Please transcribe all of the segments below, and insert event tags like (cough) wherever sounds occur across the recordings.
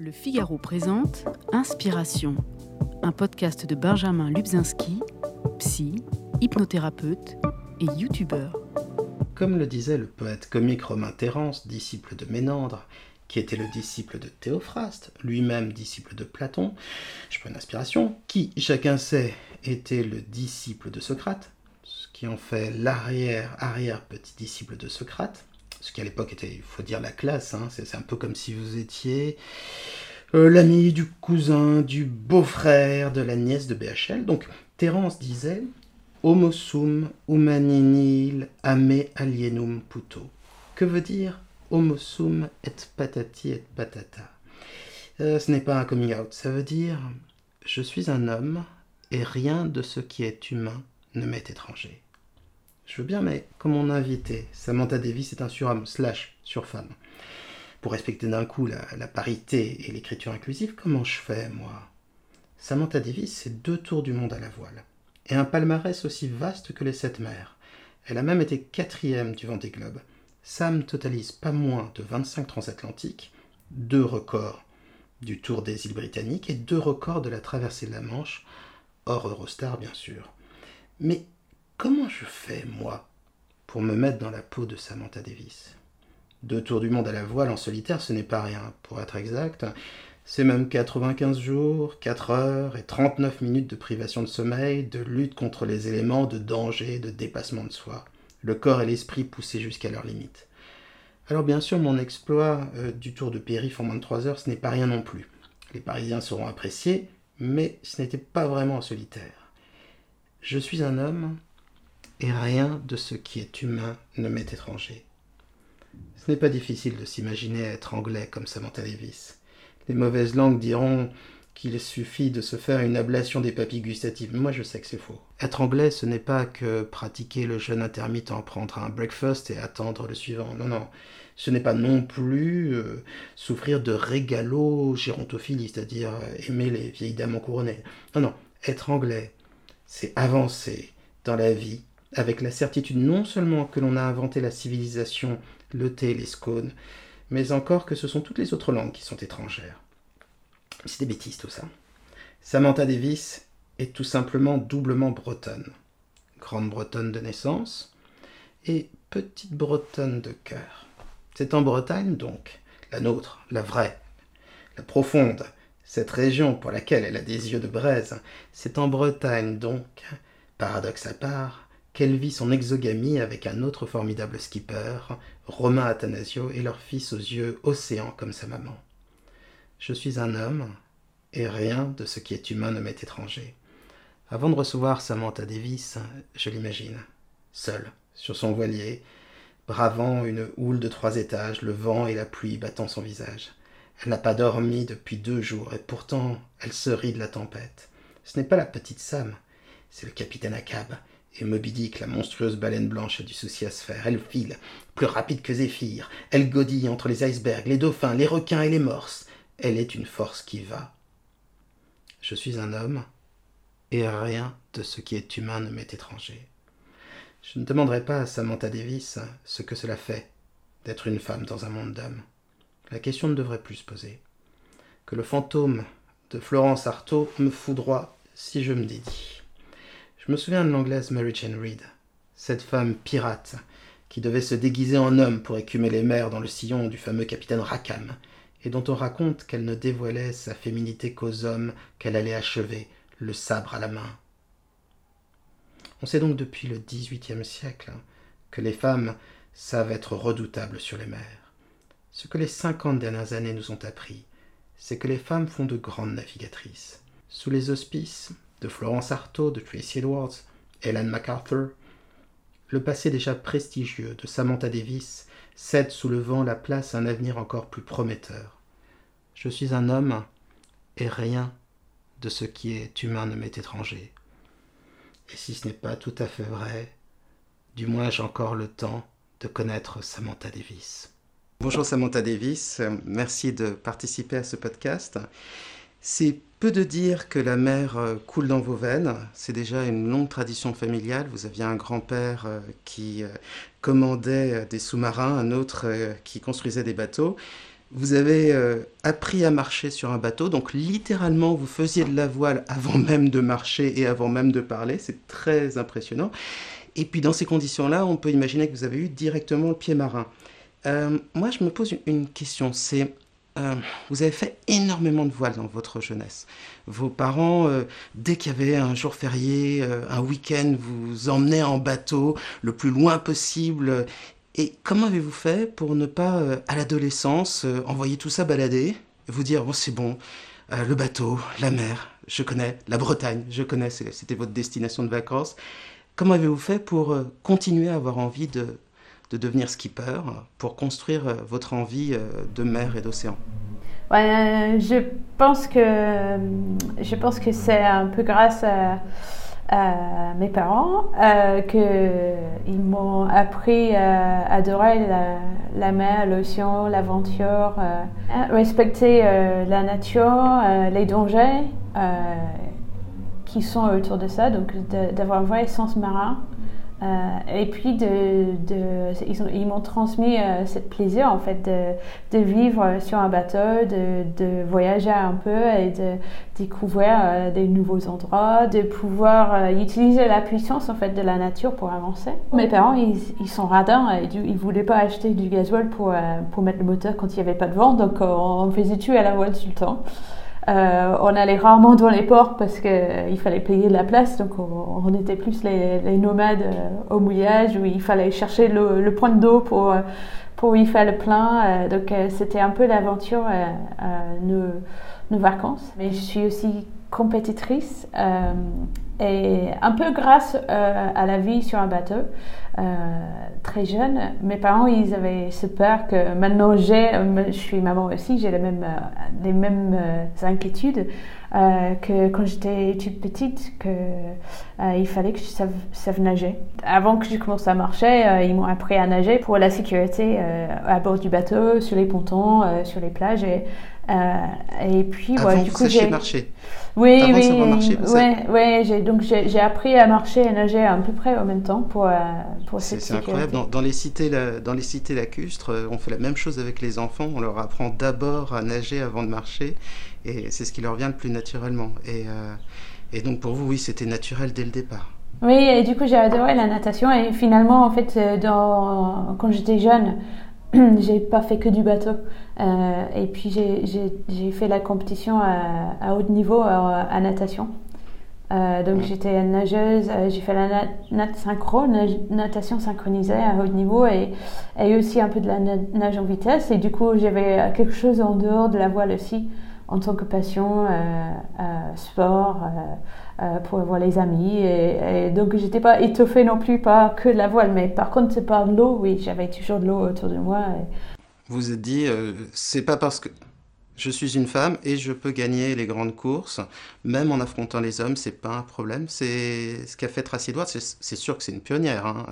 Le Figaro présente Inspiration, un podcast de Benjamin Lubzinski, psy, hypnothérapeute et youtubeur. Comme le disait le poète comique romain Terence, disciple de Ménandre, qui était le disciple de Théophraste, lui-même disciple de Platon, je prends une inspiration, qui, chacun sait, était le disciple de Socrate, ce qui en fait l'arrière-arrière petit disciple de Socrate, ce qui à l'époque était, il faut dire, la classe. Hein. C'est un peu comme si vous étiez euh, l'ami du cousin, du beau-frère, de la nièce de BHL. Donc Terence disait Homo sum humaninil ame alienum puto. Que veut dire Homo sum et patati et patata? Euh, Ce n'est pas un coming out, ça veut dire je suis un homme et rien de ce qui est humain ne m'est étranger. Je veux bien, mais comme mon invité, Samantha Davis est un surhomme slash surfemme. Pour respecter d'un coup la, parité et l'écriture inclusive, comment je fais, moi? Samantha Davis, c'est deux tours du monde à la voile. Et un palmarès aussi vaste que les sept mers. Elle a même été quatrième du Vendée Globe. Sam totalise pas moins de 25 transatlantiques, deux records du Tour des îles britanniques et deux records de la traversée de la Manche, hors Eurostar bien sûr. Mais Comment je fais, moi, pour me mettre dans la peau de Samantha Davis? Deux tours du monde à la voile en solitaire, ce n'est pas rien, pour être exact. C'est même 95 jours, 4 heures et 39 minutes de privation de sommeil, de lutte contre les éléments, de danger, de dépassement de soi. Le corps et l'esprit poussés jusqu'à leur limite. Alors bien sûr, mon exploit euh, du tour de périph' en moins de 3 heures, ce n'est pas rien non plus. Les Parisiens seront appréciés, mais ce n'était pas vraiment en solitaire. Je suis un homme et rien de ce qui est humain ne m'est étranger. Ce n'est pas difficile de s'imaginer être anglais comme Samantha Davis. Les mauvaises langues diront qu'il suffit de se faire une ablation des papilles gustatives. Moi, je sais que c'est faux. Être anglais, ce n'est pas que pratiquer le jeûne intermittent, prendre un breakfast et attendre le suivant. Non, non. Ce n'est pas non plus euh, souffrir de régalo gérontophilie, c'est-à-dire euh, aimer les vieilles dames en couronnées. Non, non. Être anglais, c'est avancer dans la vie avec la certitude non seulement que l'on a inventé la civilisation, le thé, les scones, mais encore que ce sont toutes les autres langues qui sont étrangères. C'est des bêtises tout ça. Samantha Davis est tout simplement doublement bretonne. Grande bretonne de naissance et petite bretonne de cœur. C'est en Bretagne donc, la nôtre, la vraie, la profonde, cette région pour laquelle elle a des yeux de braise, c'est en Bretagne donc, paradoxe à part, qu'elle vit son exogamie avec un autre formidable skipper, Romain Athanasio, et leur fils aux yeux océans comme sa maman. Je suis un homme, et rien de ce qui est humain ne m'est étranger. Avant de recevoir Samantha Davis, je l'imagine, seule, sur son voilier, bravant une houle de trois étages, le vent et la pluie battant son visage. Elle n'a pas dormi depuis deux jours, et pourtant elle se rit de la tempête. Ce n'est pas la petite Sam, c'est le capitaine Akab, et Moby Dick, la monstrueuse baleine blanche, a du souci à se faire. Elle file, plus rapide que Zéphyr. Elle godille entre les icebergs, les dauphins, les requins et les morses. Elle est une force qui va. Je suis un homme, et rien de ce qui est humain ne m'est étranger. Je ne demanderai pas à Samantha Davis ce que cela fait d'être une femme dans un monde d'hommes. La question ne devrait plus se poser. Que le fantôme de Florence Artaud me foudroie si je me dédie. Je me souviens de l'anglaise Mary Jane Reed, cette femme pirate qui devait se déguiser en homme pour écumer les mers dans le sillon du fameux capitaine Rackham, et dont on raconte qu'elle ne dévoilait sa féminité qu'aux hommes qu'elle allait achever, le sabre à la main. On sait donc depuis le XVIIIe siècle que les femmes savent être redoutables sur les mers. Ce que les cinquante dernières années nous ont appris, c'est que les femmes font de grandes navigatrices. Sous les auspices de Florence Artaud, de Tracy Edwards, Helen MacArthur. Le passé déjà prestigieux de Samantha Davis cède sous le vent la place à un avenir encore plus prometteur. Je suis un homme, et rien de ce qui est humain ne m'est étranger. Et si ce n'est pas tout à fait vrai, du moins j'ai encore le temps de connaître Samantha Davis. Bonjour Samantha Davis, merci de participer à ce podcast. C'est peu de dire que la mer euh, coule dans vos veines. C'est déjà une longue tradition familiale. Vous aviez un grand-père euh, qui euh, commandait des sous-marins, un autre qui construisait des bateaux. vous avez appris à marcher sur un bateau, donc littéralement vous faisiez de la voile avant même de marcher et avant même de parler, c'est très impressionnant. Et puis dans ces conditions-là, on peut imaginer que vous avez eu directement le pied marin. Moi, je me pose une question, c'est euh, vous avez fait énormément de voile dans votre jeunesse. Vos parents, dès qu'il y avait un jour férié, un week-end, vous emmenaient en bateau le plus loin possible et comment avez-vous fait pour ne pas, euh, à l'adolescence, euh, envoyer tout ça balader, vous dire, bon, c'est bon, euh, le bateau, la mer, je connais, la Bretagne, je connais, c'était votre destination de vacances. Comment avez-vous fait pour continuer à avoir envie de, de devenir skipper, pour construire votre envie de mer et d'océan ouais, je pense que je pense que c'est un peu grâce à mes parents euh, qu'ils m'ont appris à adorer la, mer, l'océan, l'aventure, euh, respecter euh, la nature, euh, les dangers euh, qui sont autour de ça, donc d'avoir un vrai sens marin. Euh, et puis, de, de, ils, m'ont transmis euh, ce plaisir en fait de, de, vivre sur un bateau, de, de, voyager un peu et de découvrir euh, des nouveaux endroits, de pouvoir utiliser la puissance en fait de la nature pour avancer. Mes parents, ils, ils sont radins et du, ils voulaient pas acheter du gasoil pour, pour mettre le moteur quand il n'y avait pas de vent, donc on, faisait tout à la voile tout le temps. Euh, on allait rarement dans les ports parce qu'il euh, fallait payer de la place, donc on, était plus les, nomades euh, au mouillage où il fallait chercher le, point d'eau pour, pour y faire le plein. donc c'était un peu l'aventure, nos, nos, vacances. Mais je suis aussi compétitrice et un peu grâce à la vie sur un bateau. Euh, très jeune, mes parents, ils avaient ce peur que maintenant j'ai, euh, je suis maman aussi, j'ai les mêmes, euh, les mêmes inquiétudes que quand j'étais toute petite, que il fallait que je sache nager. Avant que je commence à marcher, ils m'ont appris à nager pour la sécurité à bord du bateau, sur les pontons, sur les plages et et puis, Avant du coup, j'ai marché. Oui, oui, ouais, ouais, donc j'ai appris à marcher et nager à peu près en même temps pour, c'est incroyable. Dans, les cités, dans les cités lacustres, euh, on fait la même chose avec les enfants. On leur apprend d'abord à nager avant de marcher, et c'est ce qui leur vient le plus naturellement. Et, euh, et donc pour vous, oui, c'était naturel dès le départ. Oui, et du coup j'ai adoré la natation. Et finalement, en fait, euh, dans, quand j'étais jeune, (clears throat) j'ai pas fait que du bateau. et puis j'ai fait la compétition à, haut niveau à natation. Euh, donc j'étais nageuse, euh, j'ai fait la nat, synchro, natation synchronisée à haut niveau et, et aussi un peu de la nage en vitesse. Et du coup j'avais quelque chose en dehors de la voile aussi, en tant que passion, euh, sport, pour voir les amis. Et, et donc j'étais pas étoffée non plus pas que de la voile, mais par contre c'est par l'eau, oui, j'avais toujours de l'eau autour de moi. Vous vous êtes dit, c'est pas parce que je suis une femme et je peux gagner les grandes courses, même en affrontant les hommes, c'est pas un problème. C'est ce qu'a fait Tracy Edwards. C'est sûr que c'est une pionnière hein,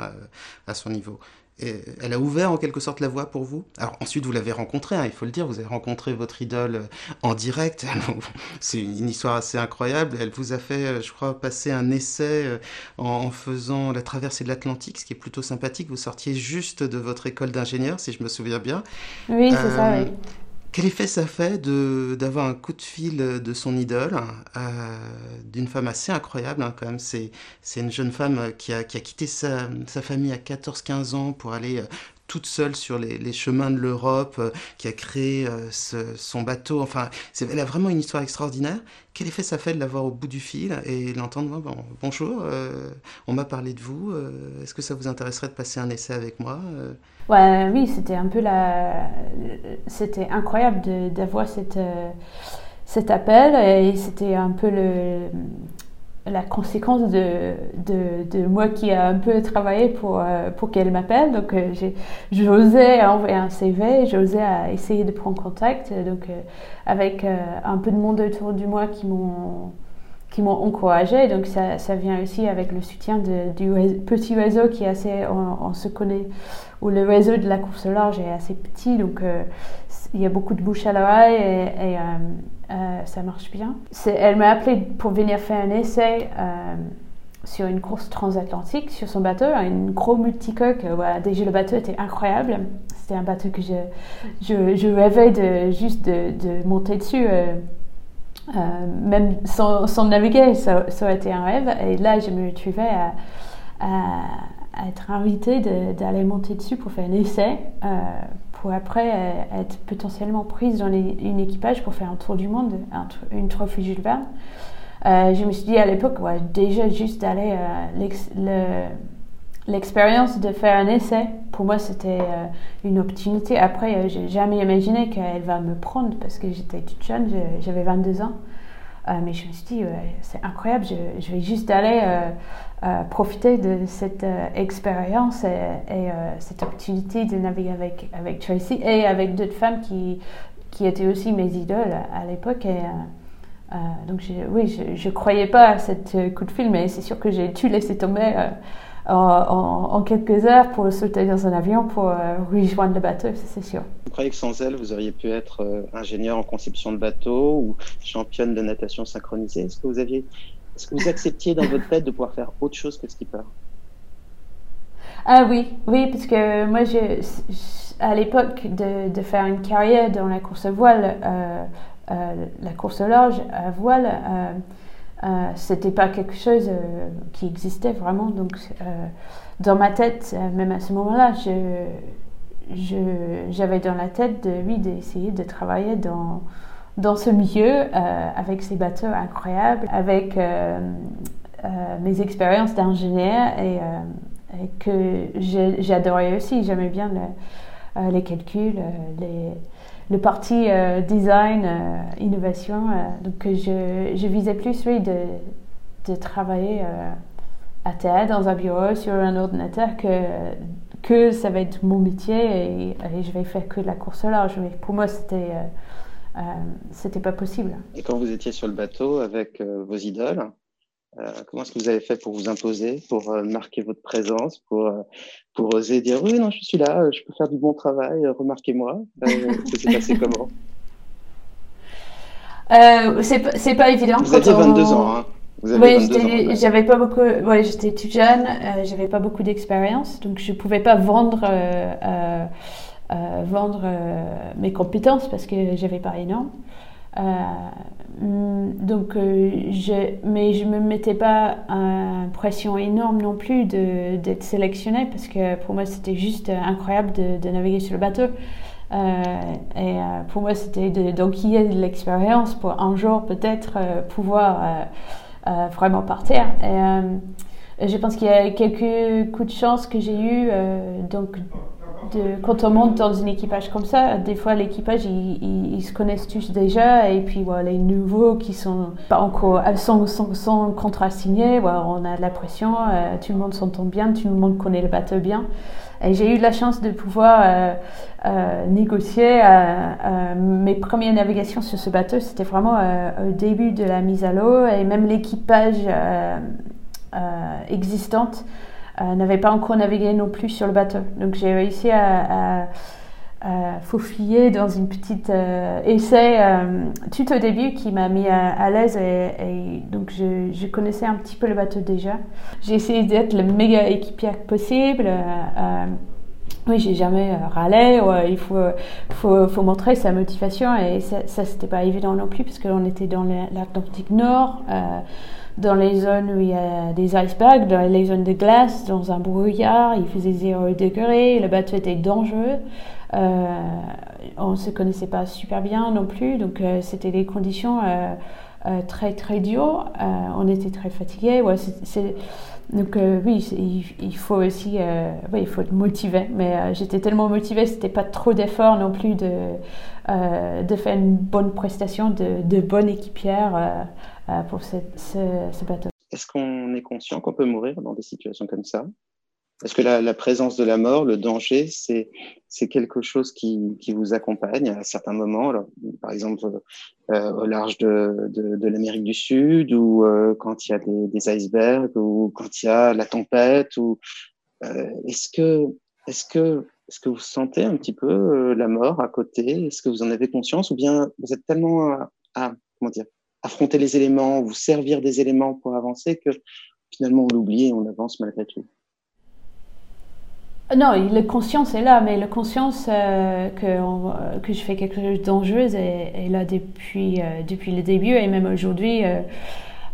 à, son niveau. Elle a ouvert en quelque sorte la voie pour vous? Alors ensuite, vous l'avez rencontrée, hein, il faut le dire, vous avez rencontré votre idole en direct. (laughs) C'est une histoire assez incroyable. Elle vous a fait, je crois, passer un essai euh, en faisant la traversée de l'Atlantique, ce qui est plutôt sympathique. Vous sortiez juste de votre école d'ingénieur, si je me souviens bien. Oui, c'est ça, oui. Quel effet ça fait d'avoir un coup de fil de son idole, euh, d'une femme assez incroyable hein, quand même? C'est une jeune femme qui a, qui a quitté sa, sa famille à 14-15 ans pour aller euh, toute seule sur les, chemins de l'Europe, euh, qui a créé euh, son bateau. Enfin, elle a vraiment une histoire extraordinaire. Quel effet ça fait de l'avoir au bout du fil et l'entendre bon, Bonjour, euh, on m'a parlé de vous. Est-ce que ça vous intéresserait de passer un essai avec moi Oui, c'était un peu la. C'était incroyable d'avoir cette cet appel et c'était un peu le, la conséquence de, de, moi qui a un peu travaillé pour, euh, pour qu'elle m'appelle. Donc, euh, j'osais envoyer un CV, j'osais essayer de prendre contact. Donc, euh, avec un peu de monde autour de moi qui m'ont qui encouragé. Donc, ça, ça, vient aussi avec le soutien du petit réseau qui est assez, on, se connaît, où le réseau de la course large est assez petit. Donc, il y a beaucoup de bouche à l'oreille euh, ça marche bien. Elle m'a appelé pour venir faire un essai euh, sur une course transatlantique sur son bateau, un gros multicoque. Euh, déjà, le bateau était incroyable. c'était un bateau que je, rêvais juste de, monter dessus. même sans, sans naviguer, ça, ça, aurait été un rêve. Et là, je me trouvais à, à, être invitée d'aller monter dessus pour faire un essai, pour après être potentiellement prise dans une équipage pour faire un tour du monde, une trophy Jules Verne. Euh, je me suis dit à l'époque, déjà juste d'aller, euh, l'expérience de faire un essai, pour moi c'était euh, une opportunité. Après, j'ai jamais imaginé qu'elle va me prendre parce que j'étais toute jeune, j'avais 22 ans. mais je me suis dit, c'est incroyable, je, je, vais juste aller profiter de cette expérience et, et cette opportunité de naviguer avec, avec Tracy et avec d'autres femmes qui, qui étaient aussi mes idoles à l'époque. Et, euh, donc oui, je ne croyais pas à cette euh, coup de fil, mais c'est sûr que j'ai dû laisser tomber euh, en, quelques heures pour sauter dans un avion pour rejoindre le bateau, c'est sûr. Vous croyez que sans elle, vous auriez pu être ingénieur en conception de bateau ou championne de natation synchronisée? Est-ce que vous aviez, est-ce que vous acceptiez dans votre tête de pouvoir faire autre chose que skipper Ah oui, oui, parce que moi, je, à l'époque de, faire une carrière dans la course à voile, euh, la course au large à voile, euh, euh, c'était pas quelque chose qui existait vraiment. Donc, dans ma tête, même à ce moment-là, j'avais dans la tête lui d'essayer de travailler dans dans ce milieu avec ces bateaux incroyables, avec mes expériences d'ingénieur et, que j'adorais aussi. J'aimais bien les calculs, les, le parti euh, design, euh, innovation. Euh, donc je, je, visais plus, de, de travailler à terre, dans un bureau, sur un ordinateur, que, que ça va être mon métier et, je vais faire que de la course large. Mais pour moi, c'était c'était pas possible. Et quand vous étiez sur le bateau avec vos idoles, euh, comment est-ce que vous avez fait pour vous imposer, pour euh, marquer votre présence, pour, euh, pour oser dire oui, non, je suis là, je peux faire du bon travail, remarquez-moi (laughs) Ça s'est passé comment? C'est pas évident. Vous aviez 22 ans, hein oui, j'avais pas beaucoup. Ouais, j'étais toute jeune, j'avais pas beaucoup d'expérience, donc je pouvais pas vendre vendre mes compétences parce que j'avais pas énorme. Mm, donc, euh, je, mais je me mettais pas une pression énorme non plus d'être sélectionnée parce que pour moi c'était juste incroyable de, naviguer sur le bateau. Euh, et euh, pour moi c'était d'enquiller de, de l'expérience pour un jour peut-être euh, pouvoir euh, vraiment partir. Et je pense qu'il y a quelques coups de chance que j'ai eu donc quand on monte dans un équipage comme ça, des fois l'équipage ils, se connaissent tous déjà et puis voilà, les nouveaux qui sont pas encore sans, sans, contrat signé, voilà, on a de la pression, euh, tout le monde s'entend bien, tout le monde connaît le bateau bien. Et j'ai eu la chance de pouvoir euh, euh, négocier mes premières navigations sur ce bateau. C'était vraiment au début de la mise à l'eau et même l'équipage existante n'avait pas encore navigué non plus sur le bateau. Donc j'ai réussi à, à, dans une petite euh, essai euh, tout au début qui m'a mis à, l'aise et, donc je, connaissais un petit peu le bateau déjà. J'ai essayé d'être le méga équipière possible. oui, j'ai jamais râlé. il faut, faut, faut, montrer sa motivation et ça, ça c'était pas évident non plus parce qu'on était dans l'Atlantique Nord dans les zones où il y a des icebergs, dans les zones de glace, dans un brouillard, il faisait 0 degré, le bateau était dangereux. Euh, on ne se connaissait pas super bien non plus, donc euh, c'était des conditions euh, euh très très dures. Euh, on était très fatigués. Ouais, donc oui, il, il, faut aussi, ouais, il faut être motivé. Mais j'étais tellement motivée, c'était pas trop d'effort non plus de de faire une bonne prestation, de, de bonne équipière. Euh, pour ce, ce, bateau. Est-ce qu'on est conscient qu'on peut mourir dans des situations comme ça? Est-ce que la, présence de la mort, le danger, c'est quelque chose qui, vous accompagne à certains moments? Par exemple, euh, au large de, l'Amérique du Sud, ou euh, quand il y a des, icebergs, ou quand il y a la tempête, euh, est-ce que vous sentez un petit peu euh, la mort à côté? Est-ce que vous en avez conscience, ou bien vous êtes tellement à comment dire affronter les éléments, vous servir des éléments pour avancer, que finalement on l'oublie et on avance malgré tout. non, la conscience est là, mais la conscience que, que je fais quelque chose de dangereux est, là depuis, depuis le début et même aujourd'hui.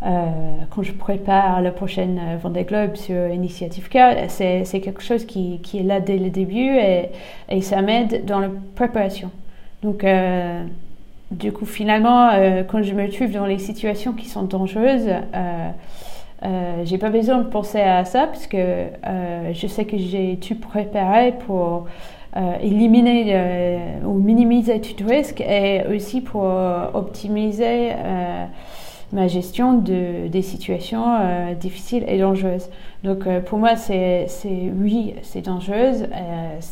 quand je prépare la prochaine Vendée Globe sur Initiative K, c'est quelque chose qui, qui, est là dès le début et, et ça m'aide dans la préparation. Donc, du coup, finalement, euh, quand je me trouve dans les situations qui sont dangereuses, euh, euh, j'ai pas besoin de penser à ça parce que euh, je sais que j'ai tout préparé pour éliminer ou minimiser tout risque et aussi pour optimiser ma gestion de, des situations difficiles et dangereuses. Donc pour moi, c'est oui, c'est dangereuse,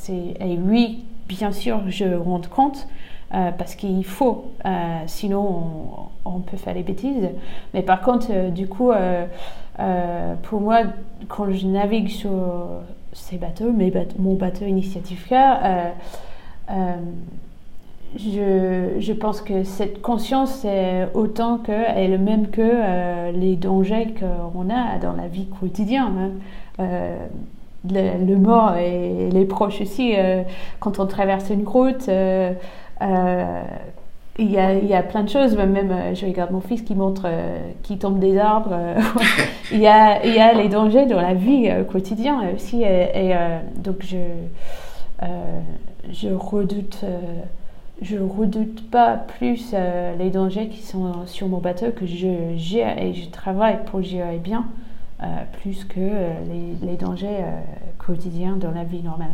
et oui, bien sûr, je rends compte euh, parce qu'il faut, euh, sinon on, peut faire des bêtises. Mais par contre, euh, du coup, pour moi, quand je navigue sur ces bateaux, mes mon bateau Initiative K, je, pense que cette conscience est autant que, est le même que les dangers qu'on a dans la vie quotidienne. Hein. Le, mort et les proches aussi, quand on traverse une route, il y, a, y, a, plein de choses, même euh, je regarde mon fils qui montre, euh, qui tombe des arbres. (laughs) il, y a, y a les dangers dans la vie quotidienne aussi. Et, donc je, je redoute, je redoute pas plus les dangers qui sont sur mon bateau que je gère et je travaille pour gérer bien, plus que les dangers quotidiens dans la vie normale.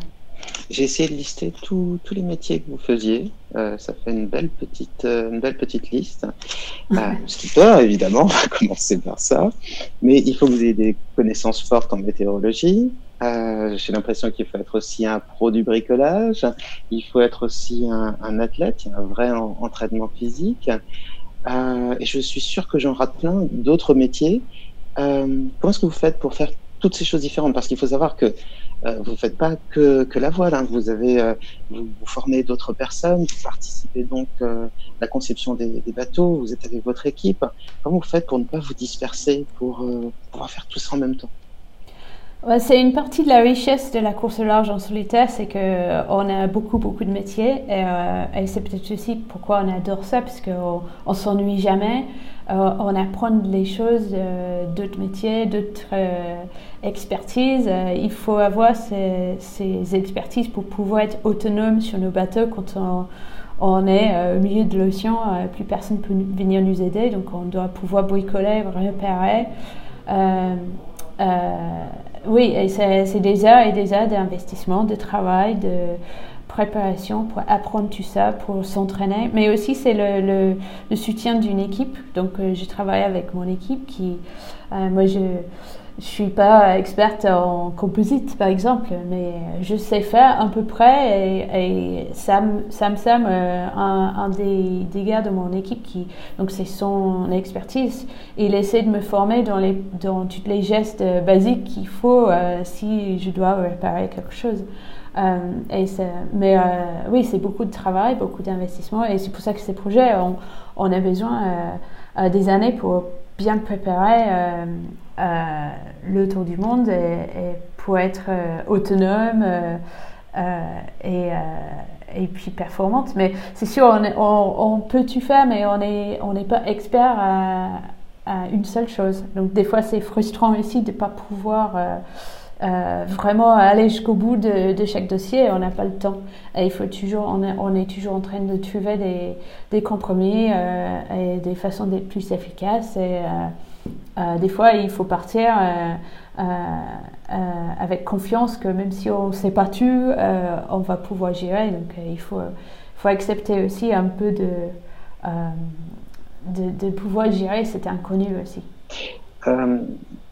J'ai essayé de lister tous les métiers que vous faisiez. Euh, ça fait une belle petite, euh, une belle petite liste. Euh, skipper, évidemment, (laughs) on va commencer par ça. Mais il faut que vous ayez des connaissances fortes en météorologie. Euh, J'ai l'impression qu'il faut être aussi un pro du bricolage. Il faut être aussi un, un athlète, il y a un vrai entraînement physique. Euh, et je suis sûr que j'en rate plein d'autres métiers. comment est-ce que vous faites pour faire toutes ces choses différentes? Parce qu'il faut savoir que euh, vous ne faites pas que, que la voile, hein. vous, avez, euh, vous, formez d'autres personnes, vous participez donc euh, à la conception des, bateaux, vous êtes avec votre équipe. Comment vous faites pour ne pas vous disperser, pour pouvoir faire tout ça en même temps? C'est une partie de la richesse de la course au large en solitaire, c'est qu'on a beaucoup, beaucoup de métiers. Et, et c'est peut-être aussi pourquoi on adore ça, parce qu'on ne s'ennuie jamais. Euh, on apprend les choses euh, d'autres métiers, d'autres euh, expertises. il faut avoir ces, expertises pour pouvoir être autonome sur nos bateaux quand on, est au milieu de l'océan. plus personne ne peut venir nous aider, donc on doit pouvoir bricoler, repérer. oui, c'est des heures et des heures d'investissement, de travail, de préparation pour apprendre tout ça, pour s'entraîner. Mais aussi, c'est le, le, soutien d'une équipe. Donc, euh, je travaille avec mon équipe qui, euh, moi, je je suis pas experte en composite, par exemple, mais je sais faire à peu près. Et, et Sam, Sam, Sam euh, un, un des, des, gars de mon équipe qui, donc c'est son expertise, il essaie de me former dans les, dans toutes les gestes basiques qu'il faut si je dois réparer quelque chose. Euh, et mais euh, oui, c'est beaucoup de travail, beaucoup d'investissement, et c'est pour ça que ces projets, on, on a besoin euh, des années pour bien préparer le tour du monde et, pour être autonome et, et puis performante. Mais c'est sûr, on, peut tout faire, mais on n'est on n'est pas expert à, une seule chose. Donc des fois, c'est frustrant aussi de ne pas pouvoir euh, vraiment aller jusqu'au bout de, chaque dossier, on n'a pas le temps. Il faut toujours, on est, on est toujours en train de trouver des, des compromis euh, et des façons d'être plus efficaces. Euh, des fois, il faut partir avec confiance que même si on ne pas tout, on va pouvoir gérer. Donc, il faut, faut accepter aussi un peu de, de, pouvoir gérer cet inconnu aussi. Euh,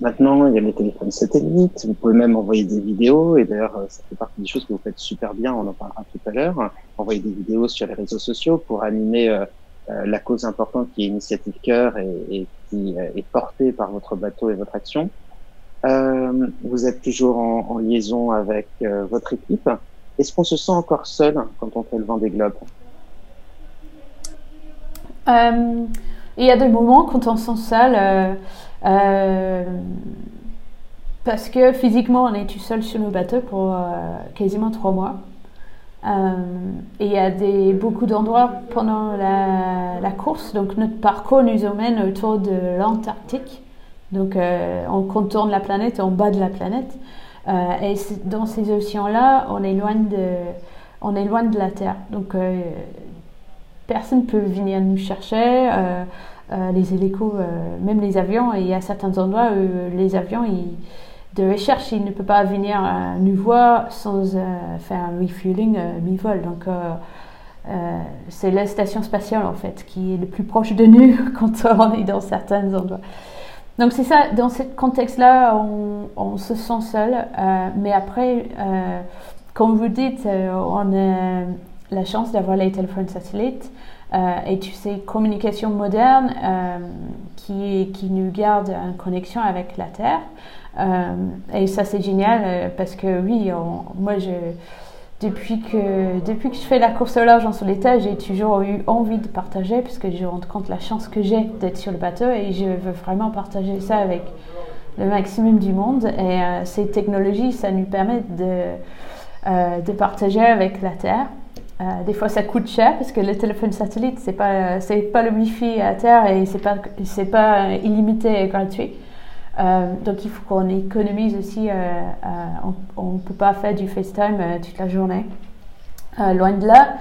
maintenant, il y a les téléphones satellites. Vous pouvez même envoyer des vidéos. Et d'ailleurs, ça fait partie des choses que vous faites super bien. On en parlera tout à l'heure. Envoyer des vidéos sur les réseaux sociaux pour animer euh, euh la cause importante qui est Initiative Cœur et euh, est portée par votre bateau et votre action. Euh, vous êtes toujours en, liaison avec votre équipe. Est-ce qu'on se sent encore seul quand on fait le vent des globes? Il y a des moments quand on se sent seul. Euh, parce que physiquement, on est tout seul sur nos bateaux pour quasiment trois mois. Et il y a des, beaucoup d'endroits pendant la, course. Donc notre parcours nous emmène autour de l'Antarctique. Donc on contourne la planète en bas de la planète. et dans ces océans-là, on est loin de, la Terre. Donc personne ne peut venir nous chercher. Euh, euh, les hélicos, euh, même les avions, y a certains endroits où les avions de recherche, ils ne peuvent pas venir nous voir sans faire un refueling mi-vol. Donc, c'est la station spatiale en fait qui est le plus proche de nous (laughs) quand on est dans certains endroits. Donc c'est ça, dans ce contexte-là, on, se sent seul. mais après, comme vous dites, on a la chance d'avoir les téléphones satellites euh, et tu sais, communication moderne euh, qui, qui nous garde en connexion avec la Terre. Euh, et ça, c'est génial parce que oui, moi, depuis, que, depuis que je fais la course au large en solitaire, j'ai toujours eu envie de partager parce que je rends compte la chance que j'ai d'être sur le bateau et je veux vraiment partager ça avec le maximum du monde. Et ces technologies, ça nous permet de, de partager avec la Terre. Euh, des fois, ça coûte cher parce que le téléphone satellite, c'est pas c'est pas le Wi-Fi à terre et c'est pas c'est pas illimité et gratuit. Euh, donc, il faut qu'on économise aussi. Euh, on ne peut pas faire du FaceTime toute la journée, loin de là.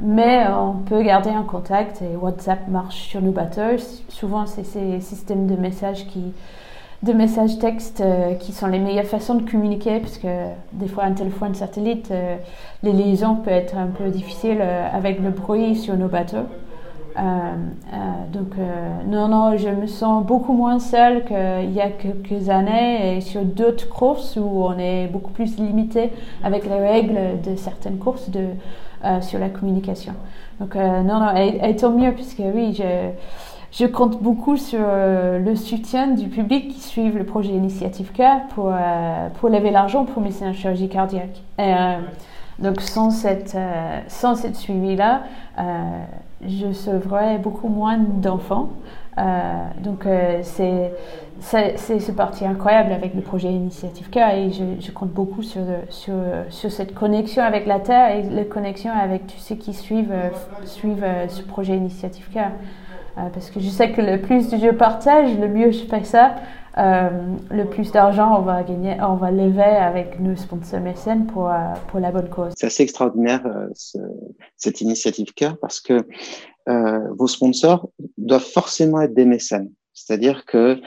mais on peut garder un contact et WhatsApp marche sur nos bateaux. Souvent, c'est ces systèmes de messages qui de messages textes euh, qui sont les meilleures façons de communiquer, parce que des fois un téléphone satellite, euh, les liaisons peuvent être un peu difficiles euh, avec le bruit sur nos bateaux. Donc non, non, je me sens beaucoup moins seule qu'il y a quelques années et sur d'autres courses où on est beaucoup plus limité avec les règles de certaines courses sur la communication. Donc non, non, et, tant mieux, puisque oui, je je compte beaucoup sur euh, le soutien du public qui suit le projet Initiative Cœur pour, euh, pour lever l'argent pour mes chirurgie cardiaque. Et, euh, donc sans cette, sans cette suivi-là, je sauverais beaucoup moins d'enfants. donc c'est c'est parti incroyable avec le projet Initiative Cœur et je, compte beaucoup sur, sur, sur, cette connexion avec la Terre et la connexion avec tous ceux qui suivent, suivent ce projet Initiative Cœur. Euh, parce que je sais que le plus je partage, le mieux je fais ça, euh, le plus d'argent on va gagner, on va lever avec nos sponsors mécènes pour, euh, pour la bonne cause. C'est assez extraordinaire cette initiative cœur parce que vos sponsors doivent forcément être des mécènes. C'est-à-dire que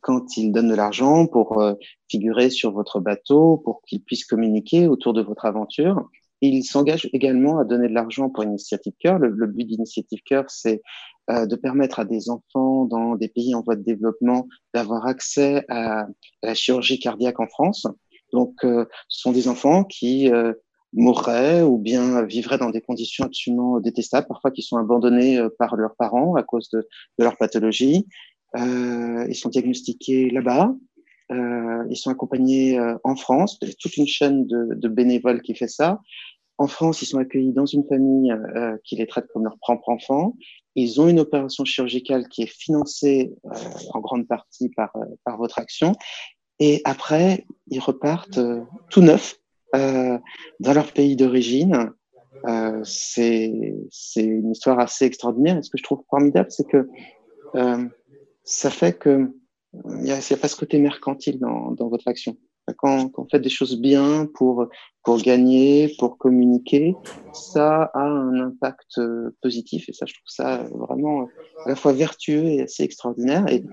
quand ils donnent de l'argent pour figurer sur votre bateau, pour qu'ils puissent communiquer autour de votre aventure, ils s'engagent également à donner de l'argent pour Initiative Cœur. Le, le but d'Initiative Cœur, c'est euh, de permettre à des enfants dans des pays en voie de développement d'avoir accès à, la chirurgie cardiaque en France. Donc, euh, ce sont des enfants qui euh, mourraient ou bien vivraient dans des conditions absolument détestables, parfois qui sont abandonnés par leurs parents à cause de, leur pathologie. ils sont diagnostiqués là-bas. ils sont accompagnés en France. Il y a toute une chaîne de, de bénévoles qui fait ça. En France, ils sont accueillis dans une famille euh, qui les traite comme leur propre enfant. Ils ont une opération chirurgicale qui est financée euh, en grande partie par, euh, par votre action. Et après, ils repartent euh, tout neufs dans leur pays d'origine. c'est une histoire assez extraordinaire. Et ce que je trouve formidable, c'est que ça fait que il n'y a, a, pas ce côté mercantile dans, dans votre action. Quand, quand, vous faites des choses bien pour, pour gagner, pour communiquer, ça a un impact euh, positif et ça, je trouve ça vraiment à la fois vertueux et assez extraordinaire. Et,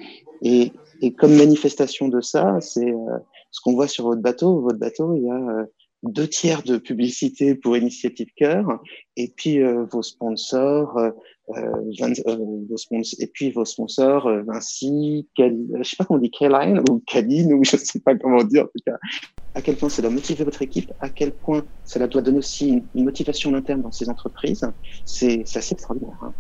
et, et comme manifestation de ça, c'est euh, ce qu'on voit sur votre bateau. Votre bateau, il y a euh, deux tiers de publicité pour Initiative Cœur et puis vos sponsors, vos sponsors, et puis vos sponsors Vinci, Cal, je sais pas comment on dit, Caroline ou Caline ou je sais pas comment dire en tout cas. À quel point ça doit motiver votre équipe, à quel point cela doit donner aussi une, motivation interne dans ces entreprises, c'est assez extraordinaire. Hein.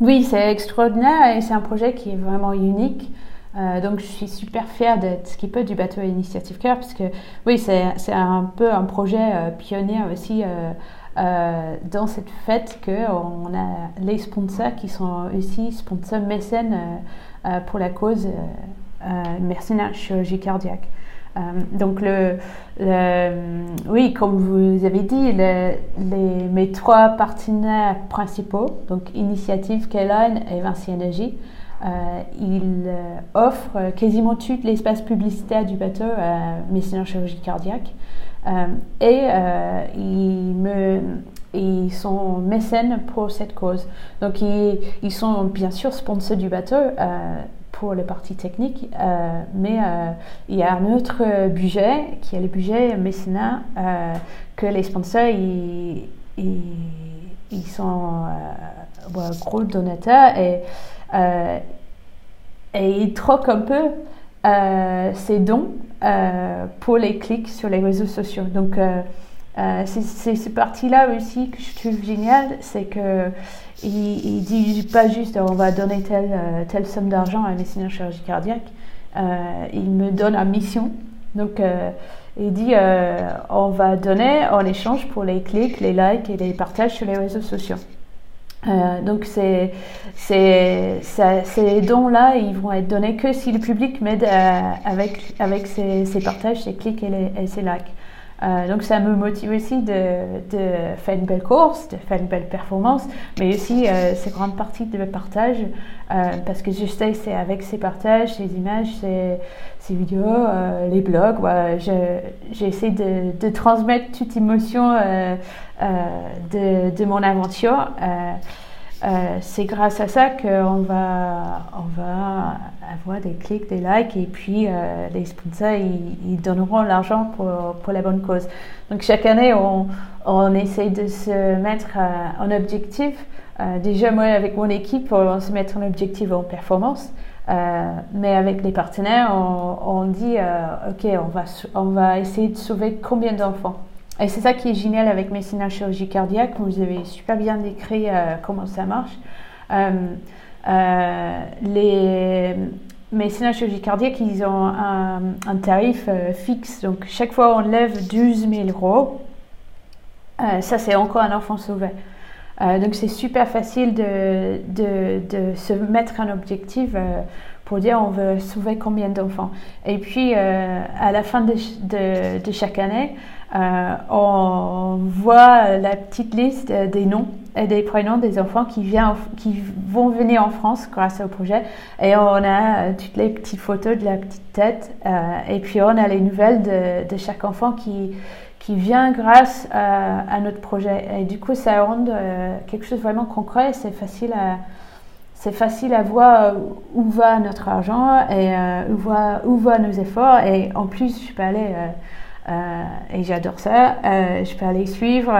Oui, c'est extraordinaire et c'est un projet qui est vraiment unique. Euh, donc je suis super fière d'être skipper du bateau Initiative Cœur parce que oui, c'est un peu un projet euh, pionnier aussi euh, dans cette fête qu'on a les sponsors qui sont aussi sponsors mécènes pour la cause mercenaires chirurgie cardiaque. donc, le, oui, comme vous avez dit, les, mes trois partenaires principaux, donc Initiative, K-Line et Vinci Energy, euh, il euh, offre quasiment tout l'espace publicitaire du bateau à médecins chirurgie cardiaque. Euh, et ils, me, ils sont mécènes pour cette cause. Donc ils, ils sont bien sûr sponsors du bateau pour les parties techniques, mais il y a un autre budget qui est le budget mécénat que les sponsors ils, ils, sont gros donateurs et euh, et il troque un peu euh, ses dons euh, pour les clics sur les réseaux sociaux. Donc, c'est cette partie-là aussi que je trouve géniale, c'est que il, dit pas juste on va donner telle, somme d'argent à un médecin chirurgie cardiaque, il me donne une mission. Donc, il dit on va donner en échange pour les clics, les likes et les partages sur les réseaux sociaux. Euh, donc c'est, ces dons-là, ils vont être donnés que si le public m'aide euh, avec, avec ses, partages, ses clics et, les, et ses likes. Euh, donc ça me motive aussi de, de, faire une belle course, de faire une belle performance, mais aussi euh, c'est grande partie de mes partages euh, parce que je sais c'est avec ces partages, ces images, ces, ces vidéos, euh, les blogs, ouais, j'essaie de, de, transmettre toute émotion euh, de, de, mon aventure. Euh, c'est grâce à ça qu'on va, avoir des clics, des likes et puis euh, les sponsors ils, donneront l'argent pour, la bonne cause. Donc chaque année on, on essaye de se mettre euh, en objectif. déjà moi avec mon équipe on se met en objectif en performance. mais avec les partenaires, on, on dit ok, on va, on va essayer de sauver combien d'enfants? Et c'est ça qui est génial avec Mécénat Chirurgie Cardiaque. Vous avez super bien décrit euh, comment ça marche. Euh, euh, les Mécénat Chirurgie Cardiaque, ils ont un, tarif fixe. Donc, chaque fois, on lève 12 000 euros. ça, c'est encore un enfant sauvé. donc, c'est super facile de, de, se mettre un objectif pour dire on veut sauver combien d'enfants. Et puis, à la fin de, de chaque année, euh, on voit la petite liste des noms et des prénoms des enfants qui, qui vont venir en France grâce au projet. Et on a toutes les petites photos de la petite tête. Euh, et puis on a les nouvelles de, chaque enfant qui, qui vient grâce à, notre projet. Et du coup, ça rend euh, quelque chose de vraiment concret. C'est facile à, c'est facile à voir où va notre argent et où, va, où va nos efforts. Et en plus, je peux aller euh, et j'adore ça. Euh, je peux aller suivre,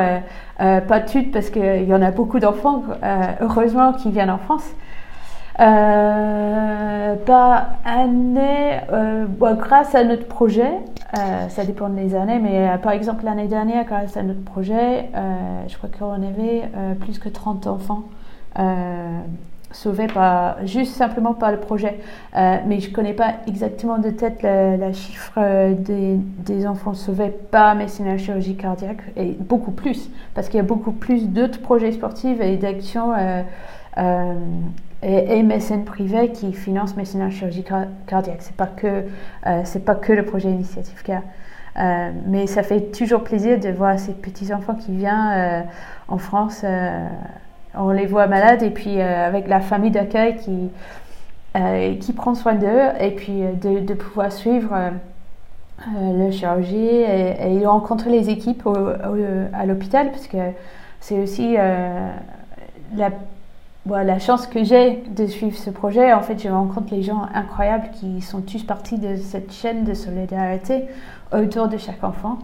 euh, pas toutes parce qu'il y en a beaucoup d'enfants, heureusement, qui viennent en France. par année, grâce à notre projet, ça dépend des années, mais par exemple l'année dernière, grâce à notre projet, je crois qu'on avait plus que 30 enfants sauvé par, juste simplement par le projet. Euh, mais je ne connais pas exactement de tête la, chiffre euh, des, des, enfants sauvés par médecine chirurgie cardiaque, et beaucoup plus, parce qu'il y a beaucoup plus d'autres projets sportifs et d'actions euh, et, et, médecins privés qui financent médecine chirurgie cardiaque. C'est pas que pas que le projet Initiative Care. mais ça fait toujours plaisir de voir ces petits enfants qui viennent en France on les voit malades et puis euh, avec la famille d'accueil qui, euh, qui prend soin d'eux et puis euh, de, pouvoir suivre le chirurgie et, rencontrer les équipes à l'hôpital parce que c'est aussi la, la chance que j'ai de suivre ce projet. En fait, je rencontre les gens incroyables qui sont tous partis de cette chaîne de solidarité autour de chaque enfant.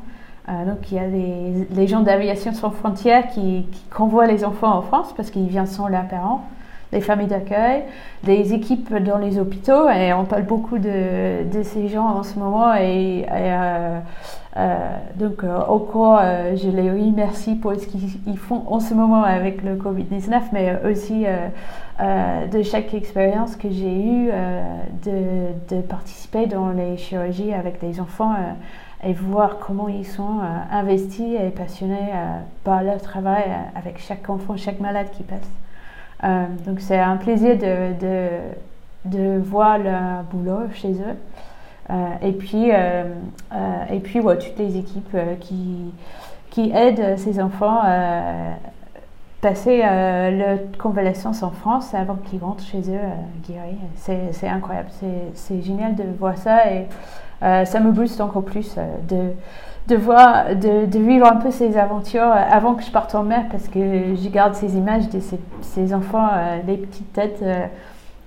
Euh, donc il y a les, gens d'aviation sans frontières qui, qui, convoient les enfants en France parce qu'ils viennent sans leurs parents, les familles d'accueil, des équipes dans les hôpitaux et on parle beaucoup de, de ces gens en ce moment et, euh, euh, donc encore je les remercie pour ce qu'ils font en ce moment avec le Covid-19 mais aussi de chaque expérience que j'ai eue de, de, participer dans les chirurgies avec des enfants et voir comment ils sont euh, investis et passionnés euh, par leur travail euh, avec chaque enfant, chaque malade qui passe. donc c'est un plaisir de, de, de voir leur boulot chez eux. et puis, et puis toutes les équipes qui, qui aident ces enfants à passer leur convalescence en France avant qu'ils rentrent chez eux guéris. C'est incroyable, c'est génial de voir ça et ça me booste encore plus de de voir, de, de, vivre un peu ces aventures avant que je parte en mer parce que je garde ces images de ces, ces enfants, euh, les petites têtes. Euh,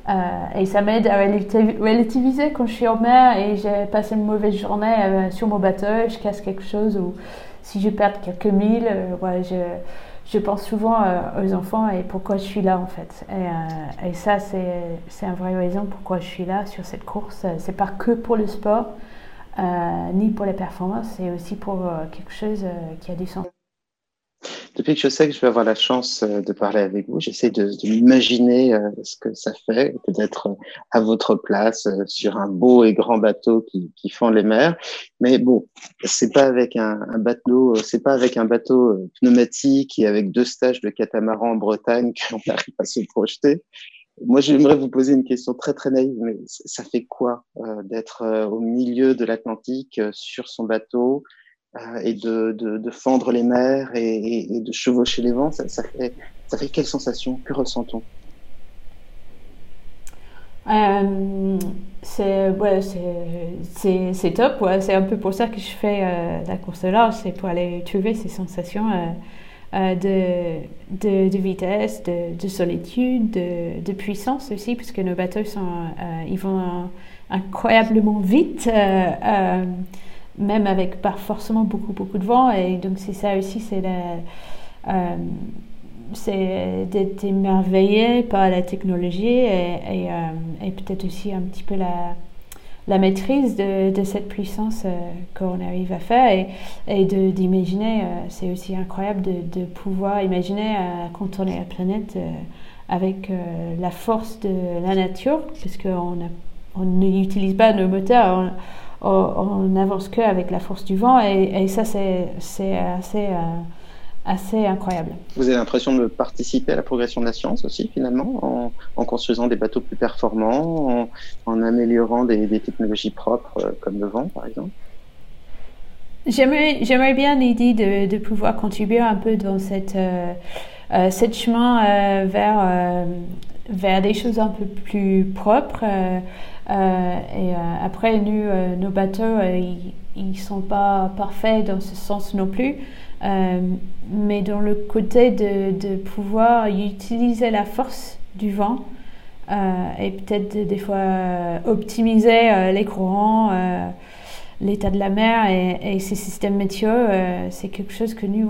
euh, et ça m'aide à relativiser quand je suis en mer et j'ai passé une mauvaise journée sur mon bateau, je casse quelque chose ou si je perds quelques milles, ouais, je, je, pense souvent aux enfants et pourquoi je suis là en fait. Et, et ça, c'est une vraie raison pourquoi je suis là sur cette course. C'est pas que pour le sport, euh, ni pour les performances, c'est aussi pour euh, quelque chose euh, qui a du sens. Depuis que je sais que je vais avoir la chance de parler avec vous, j'essaie de, m'imaginer ce que ça fait d'être à votre place sur un beau et grand bateau qui, qui fend les mers. Mais bon, c'est pas avec un, bateau, pas avec un bateau pneumatique et avec deux stages de catamaran en Bretagne (laughs) qu'on arrive à se projeter. Moi, j'aimerais vous poser une question très très naïve, mais ça fait quoi euh, d'être euh, au milieu de l'Atlantique euh, sur son bateau et de, de, de, fendre les mers et, de chevaucher les vents ça, fait, quelle sensation Que ressent-on? C'est ouais, c'est top, c'est un peu pour ça que je fais la course large, c'est pour aller trouver ces sensations euh, de, de, de, vitesse, de, de solitude, de, de, puissance aussi, puisque nos bateaux sont, euh, ils vont incroyablement vite, euh, même avec pas forcément beaucoup, beaucoup de vent. Et donc, c'est ça aussi, c'est c'est d'être émerveillé par la technologie et, et, peut-être aussi un petit peu la, maîtrise de, cette puissance euh, qu'on arrive à faire et, et d'imaginer, euh, c'est aussi incroyable de, pouvoir imaginer euh, contourner la planète avec la force de la nature, puisqu'on on n'utilise pas nos moteurs, n'avance que avec la force du vent et, et ça c'est assez assez incroyable. Vous avez l'impression de participer à la progression de la science aussi, finalement, en, en construisant des bateaux plus performants, en, en améliorant des, des, technologies propres, euh, comme le vent, par exemple? J'aimerais bien l'idée de, de, pouvoir contribuer un peu dans cette, euh, euh, cette chemin euh, vers, euh, vers des choses un peu plus propres. Et après, nous, nos bateaux, ils ne sont pas parfaits dans ce sens non plus. Euh, mais dans le côté de, pouvoir utiliser la force du vent euh, et peut-être des fois optimiser euh, les courants, l'état de la mer et, et ces systèmes météo, c'est quelque chose que nous,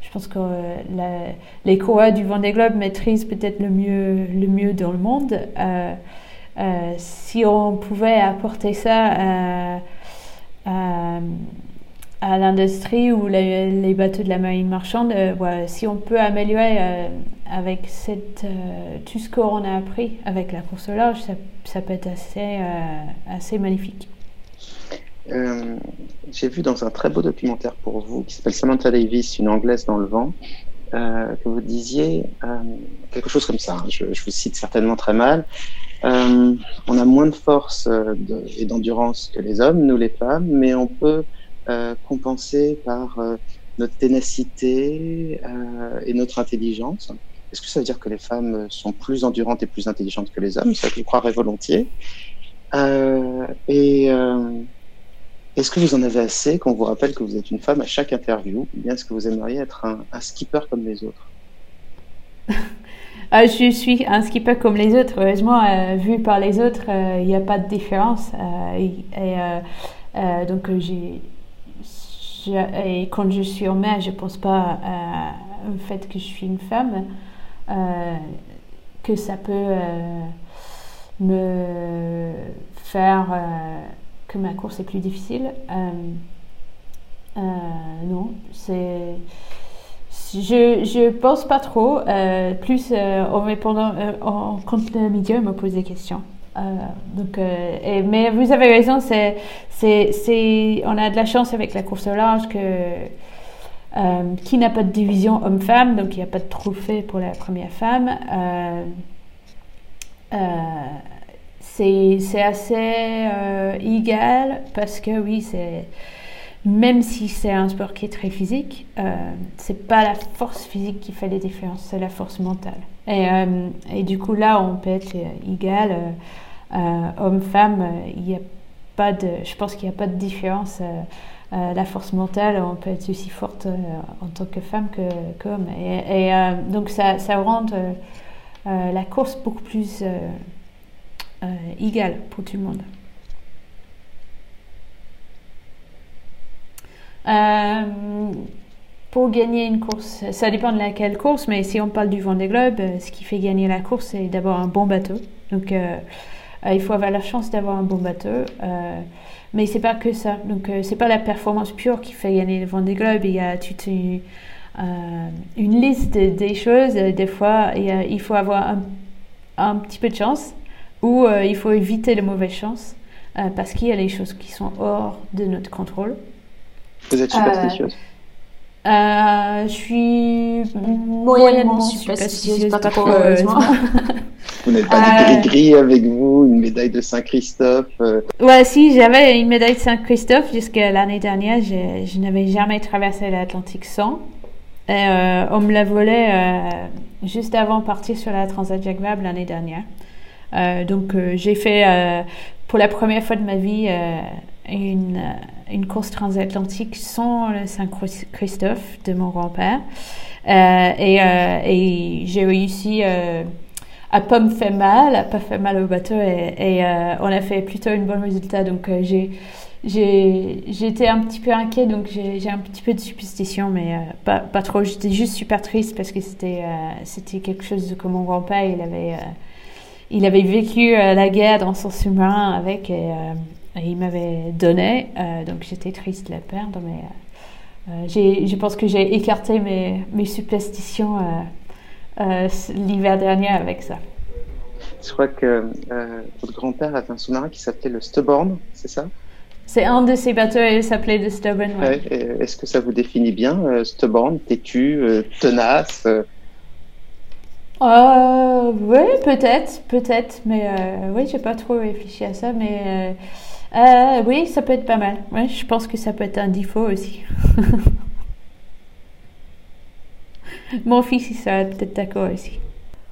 je pense que les coureurs du Vendée Globe maîtrisent peut-être le mieux, le mieux dans le monde. Si on pouvait apporter ça à à l'industrie ou les, bateaux de la marine marchande, euh, si on peut améliorer euh, avec euh, tout ce qu'on a appris avec la course ça, peut être assez, assez magnifique. J'ai vu dans un très beau documentaire pour vous qui s'appelle Samantha Davis, une anglaise dans le vent, que vous disiez quelque chose comme ça. Je, vous cite certainement très mal. On a moins de force de, et d'endurance que les hommes, nous les femmes, mais on peut euh, compensé par euh, notre ténacité euh, et notre intelligence. Est-ce que ça veut dire que les femmes sont plus endurantes et plus intelligentes que les hommes? Ça, je croirais volontiers. et est-ce que vous en avez assez qu'on vous rappelle que vous êtes une femme à chaque interview? Ou bien est-ce que vous aimeriez être un, skipper comme les autres? Je suis un skipper comme les autres. Heureusement, vu par les autres, il n'y a pas de différence. et, et donc, et quand je suis en mer, je ne pense pas au fait que je suis une femme, euh, que ça peut euh, me faire euh, que ma course est plus difficile. non, c'est. Je, je pense pas trop, plus en répondant, quand le milieu me pose des questions. Euh, donc, euh, mais vous avez raison, c'est, c'est, on a de la chance avec la course au large que euh, qui n'a pas de division homme-femme, donc il n'y a pas de trophée pour la première femme. c'est assez égal parce que oui, c'est même si c'est un sport qui est très physique, euh, c'est pas la force physique qui fait les différences, c'est la force mentale. Et, et, du coup là, on peut être égal, homme-femme, il n'y a pas de, je pense qu'il n'y a pas de différence. Euh, la force mentale, on peut être aussi forte euh, en tant que femme qu'homme. Et, euh, donc ça rend la course beaucoup plus égale pour tout le monde. Pour gagner une course, ça dépend de laquelle course, mais si on parle du Vendée Globe, ce qui fait gagner la course, c'est d'avoir un bon bateau. Donc, il faut avoir la chance d'avoir un bon bateau. Mais c'est pas que ça. Donc, euh, c'est pas la performance pure qui fait gagner le Vendée Globe. Il y a toute une, euh, liste des choses. Des fois, il, faut avoir un, petit peu de chance ou euh, il faut éviter les mauvaises chances parce qu'il y a les choses qui sont hors de notre contrôle. Vous êtes superstitieuse je suis moyennement superstitieuse, pas trop heureusement. (laughs) Vous n'êtes pas du gris-gris avec vous, une médaille de Saint-Christophe euh. Ouais, si, j'avais une médaille de Saint-Christophe jusqu'à l'année dernière. Je, je n'avais jamais traversé l'Atlantique sans. Et, euh, on me l'a volé euh, juste avant de partir sur la Transat Jacques Vabre l'année dernière. donc, j'ai fait pour la première fois de ma vie une, une course transatlantique sans le Saint-Christophe de mon grand-père. et, et j'ai réussi a pas me fait mal, a pas fait mal au bateau et, euh, on a fait plutôt une bonne résultat. Donc euh, j'ai j'étais un petit peu inquiet, donc j'ai un petit peu de superstition, mais euh, pas, trop. J'étais juste super triste parce que c'était quelque chose que mon grand-père il avait il avait vécu la guerre dans son sous-marin avec et, il m'avait donné, donc j'étais triste de la perdre, mais je pense que j'ai écarté mes, mes superstitions euh, l'hiver dernier avec ça. Je crois que euh, votre grand-père avait un sous-marin qui s'appelait le Stubborn, c'est ça? C'est un de ces bateaux et il s'appelait le Stubborn. Est-ce que ça vous définit bien, euh, Stubborn, têtu, tenace Oui, peut-être, peut-être, mais oui, j'ai pas trop réfléchi à ça, mais oui, ça peut être pas mal. Ouais, je pense que ça peut être un défaut aussi. (laughs) Mon fils, il sera peut-être d'accord aussi.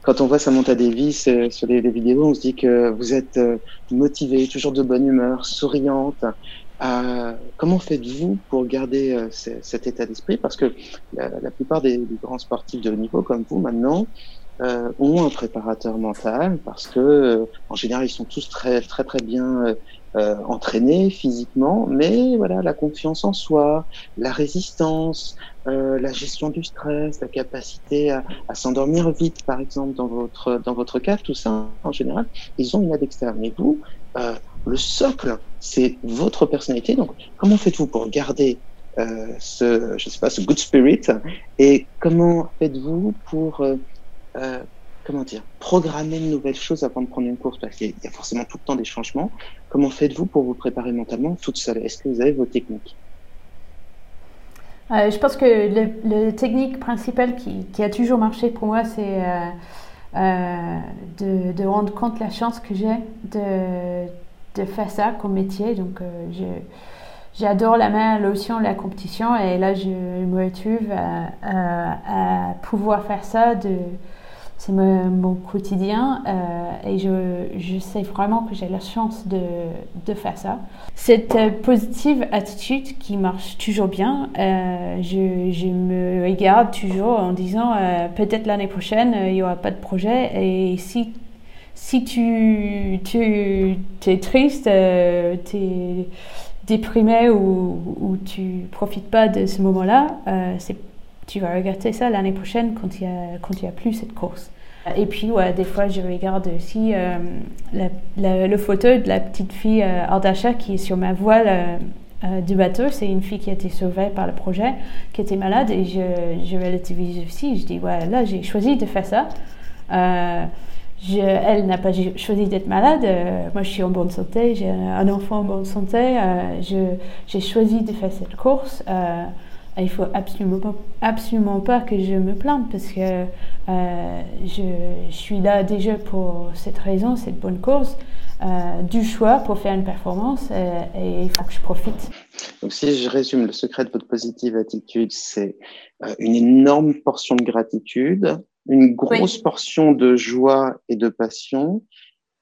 Quand on voit Samantha Davis euh, sur les, vidéos, on se dit que vous êtes euh, motivée, toujours de bonne humeur, souriante. Euh, comment faites-vous pour garder cet état d'esprit? Parce que la, plupart des, grands sportifs de haut niveau, comme vous maintenant, ont un préparateur mental parce que, en général, ils sont tous très très très bien euh, entraîné physiquement, mais voilà, la confiance en soi, la résistance, euh, la gestion du stress, la capacité à, à s'endormir vite, par exemple, dans votre, dans votre cas, tout ça, en général, ils ont une aide externe. Mais vous, euh, le socle, c'est votre personnalité. Donc, comment faites-vous pour garder euh, ce, je sais pas, ce good spirit? Et comment faites-vous pour euh, comment dire, programmer de nouvelles choses avant de prendre une course Parce qu'il y a forcément tout le temps des changements. Comment faites-vous pour vous préparer mentalement toute seule? Est-ce que vous avez vos techniques? Euh, Je pense que le, technique principale qui, a toujours marché pour moi, c'est euh, de, rendre compte la chance que j'ai de, faire ça comme métier. Donc, J'adore la mer, l'océan, la compétition et là je me retrouve à pouvoir faire ça c'est mon, quotidien euh, et je, je, sais vraiment que j'ai la chance de, de faire ça. Cette euh, positive attitude qui marche toujours bien, euh, je, je, me regarde toujours en disant peut-être l'année prochaine il n'y aura pas de projet et si, si tu, tu es triste, tu es déprimé ou, ou tu profites pas de ce moment-là, c'est tu vas regarder ça l'année prochaine quand il y a quand il y a plus cette course. Et puis ouais, des fois je regarde aussi euh, le photo de la petite fille euh, qui est sur ma voile euh, du bateau. C'est une fille qui a été sauvée par le projet, qui était malade et je, je relativise aussi. Je dis ouais là j'ai choisi de faire ça. Elle n'a pas choisi d'être malade. moi, je suis en bonne santé. J'ai un enfant en bonne santé. j'ai choisi de faire cette course. Il faut absolument, absolument pas que je me plante parce que je, je, suis là déjà pour cette raison, cette bonne cause. du choix pour faire une performance et, il faut que je profite. Donc si je résume, le secret de votre positive attitude, c'est une énorme portion de gratitude, une grosse portion de joie et de passion,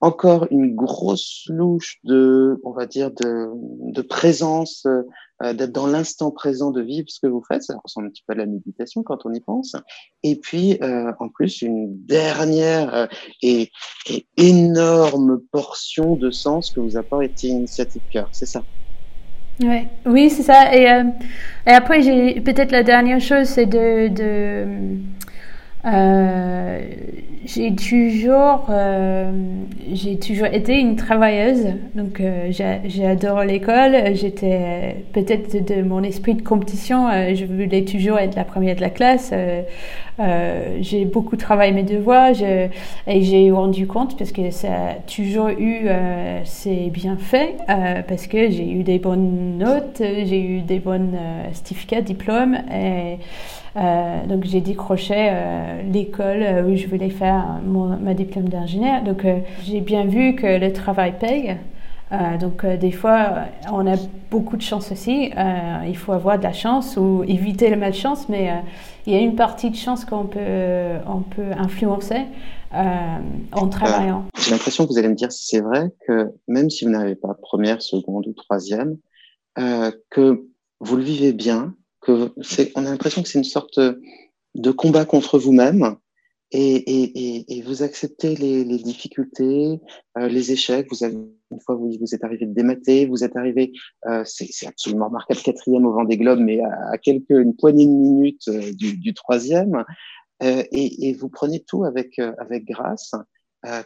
encore une grosse louche de, on va dire, de, de présence, euh, d'être dans l'instant présent, de vivre ce que vous faites. Ça ressemble un petit peu à la méditation quand on y pense. Et puis, euh, en plus, une dernière euh, et, et, énorme portion de sens que vous apportez Initiative Cœur. C'est ça. Ouais. Oui, c'est ça. Et, euh, et après, j'ai peut-être la dernière chose, c'est de, de euh, j'ai toujours, euh, j'ai toujours été une travailleuse, donc euh, j'ai adoré l'école. J'étais peut-être de mon esprit de compétition, je voulais toujours être la première de la classe. j'ai beaucoup travaillé mes devoirs je, et j'ai rendu compte parce que ça a toujours eu ses bienfaits parce que j'ai eu des bonnes notes, j'ai eu des bonnes certificats, diplômes et euh, donc j'ai décroché euh, l'école euh, où je voulais faire mon, ma diplôme d'ingénieur. Donc j'ai bien vu que le travail paye. donc des fois, on a beaucoup de chance aussi. il faut avoir de la chance ou éviter la malchance, mais il y a une partie de chance qu'on peut, on peut influencer en travaillant. J'ai l'impression que vous allez me dire, c'est vrai que même si vous n'avez pas première, seconde ou troisième, que vous le vivez bien, on a l'impression que c'est une sorte de combat contre vous-même et, vous acceptez les, difficultés, euh, les échecs. Une fois, vous, êtes arrivé de démater, vous êtes arrivé, euh, c'est absolument remarquable, quatrième au Vendée Globe, mais à, quelques, une poignée de minutes euh, du, troisième. Et, vous prenez tout avec grâce.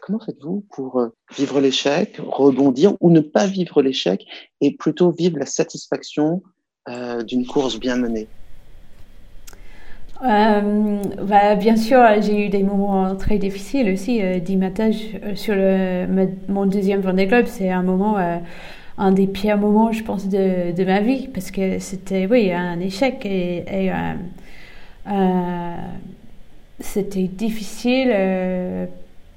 comment faites-vous pour vivre l'échec, rebondir ou ne pas vivre l'échec et plutôt vivre la satisfaction euh, d'une course bien menée euh, bah, bien sûr, j'ai eu des moments très difficiles aussi. Euh, euh sur le, mon deuxième Vendée Globe, c'est un moment, un des pires moments, je pense, de, ma vie, parce que c'était, oui, un échec et c'était difficile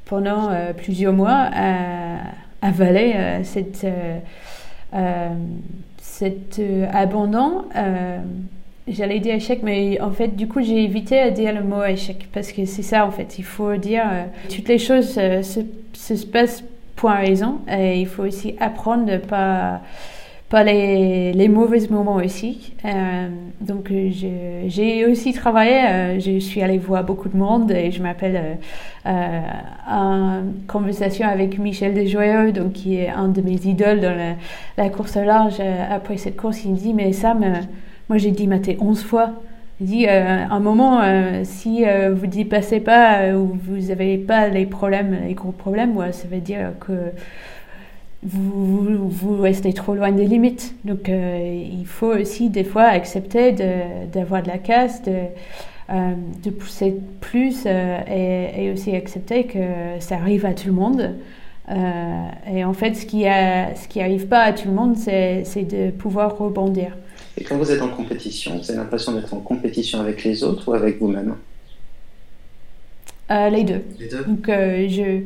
pendant plusieurs mois à avaler cette cet euh, abandon, euh, j'allais dire échec, mais en fait, du coup, j'ai évité de dire le mot échec parce que c'est ça, en fait. Il faut dire euh, toutes les choses se, se, passent pour une raison et il faut aussi apprendre de pas pas les, les mauvais moments aussi. donc j'ai aussi travaillé, je suis allée voir beaucoup de monde et je m'appelle euh, en conversation avec Michel Desjoyeux, donc qui est un de mes idoles dans la, course au large. après cette course, il me dit, mais Sam, moi j'ai dit maté 11 fois. Il dit, euh, un moment, euh, si euh, vous ne passez pas ou vous n'avez pas les problèmes, les gros problèmes, ça veut dire que vous, vous, restez trop loin des limites. Donc, il faut aussi des fois accepter d'avoir de, la casse, de, de pousser plus et, et, aussi accepter que ça arrive à tout le monde. et en fait, ce qui, a, ce qui arrive pas à tout le monde, c'est de pouvoir rebondir. Et quand vous êtes en compétition, vous avez l'impression d'être en compétition avec les autres ou avec vous-même? Euh, les deux. Les deux. Donc, euh, je,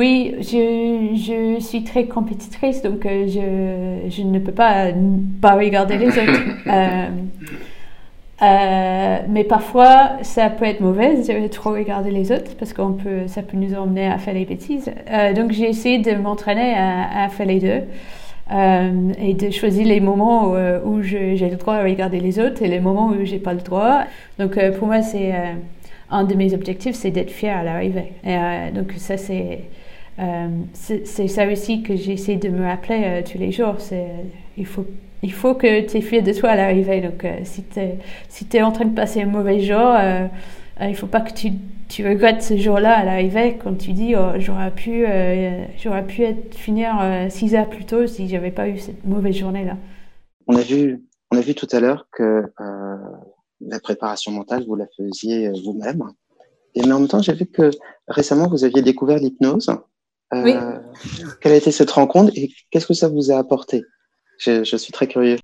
oui, je, je, suis très compétitrice, donc euh, je, je, ne peux pas pas regarder les autres. (laughs) mais parfois, ça peut être mauvais de trop regarder les autres parce qu'on peut, ça peut nous emmener à faire des bêtises. donc, j'ai essayé de m'entraîner à, à, faire les deux. Euh, et de choisir les moments où, euh, où j'ai le droit de regarder les autres et les moments où j'ai pas le droit. Donc euh, pour moi, c'est un de mes objectifs, c'est d'être fier à l'arrivée. donc ça, c'est c'est ça aussi que j'essaie de me rappeler tous les jours. Il faut il faut que tu es fier de toi à l'arrivée. Donc si tu es si es en train de passer un mauvais jour, il faut pas que tu tu regrettes ce jour-là à l'arrivée quand tu dis oh, j'aurais pu, euh, j'aurais pu finir 6 euh, heures plus tôt si j'avais pas eu cette mauvaise journée-là. On a vu, on a vu tout à l'heure que euh, la préparation mentale, vous la faisiez vous-même. Et mais en même temps, j'ai vu que récemment, vous aviez découvert l'hypnose. Oui. Quelle a été cette rencontre et qu'est-ce que ça vous a apporté? Je, je suis très curieux.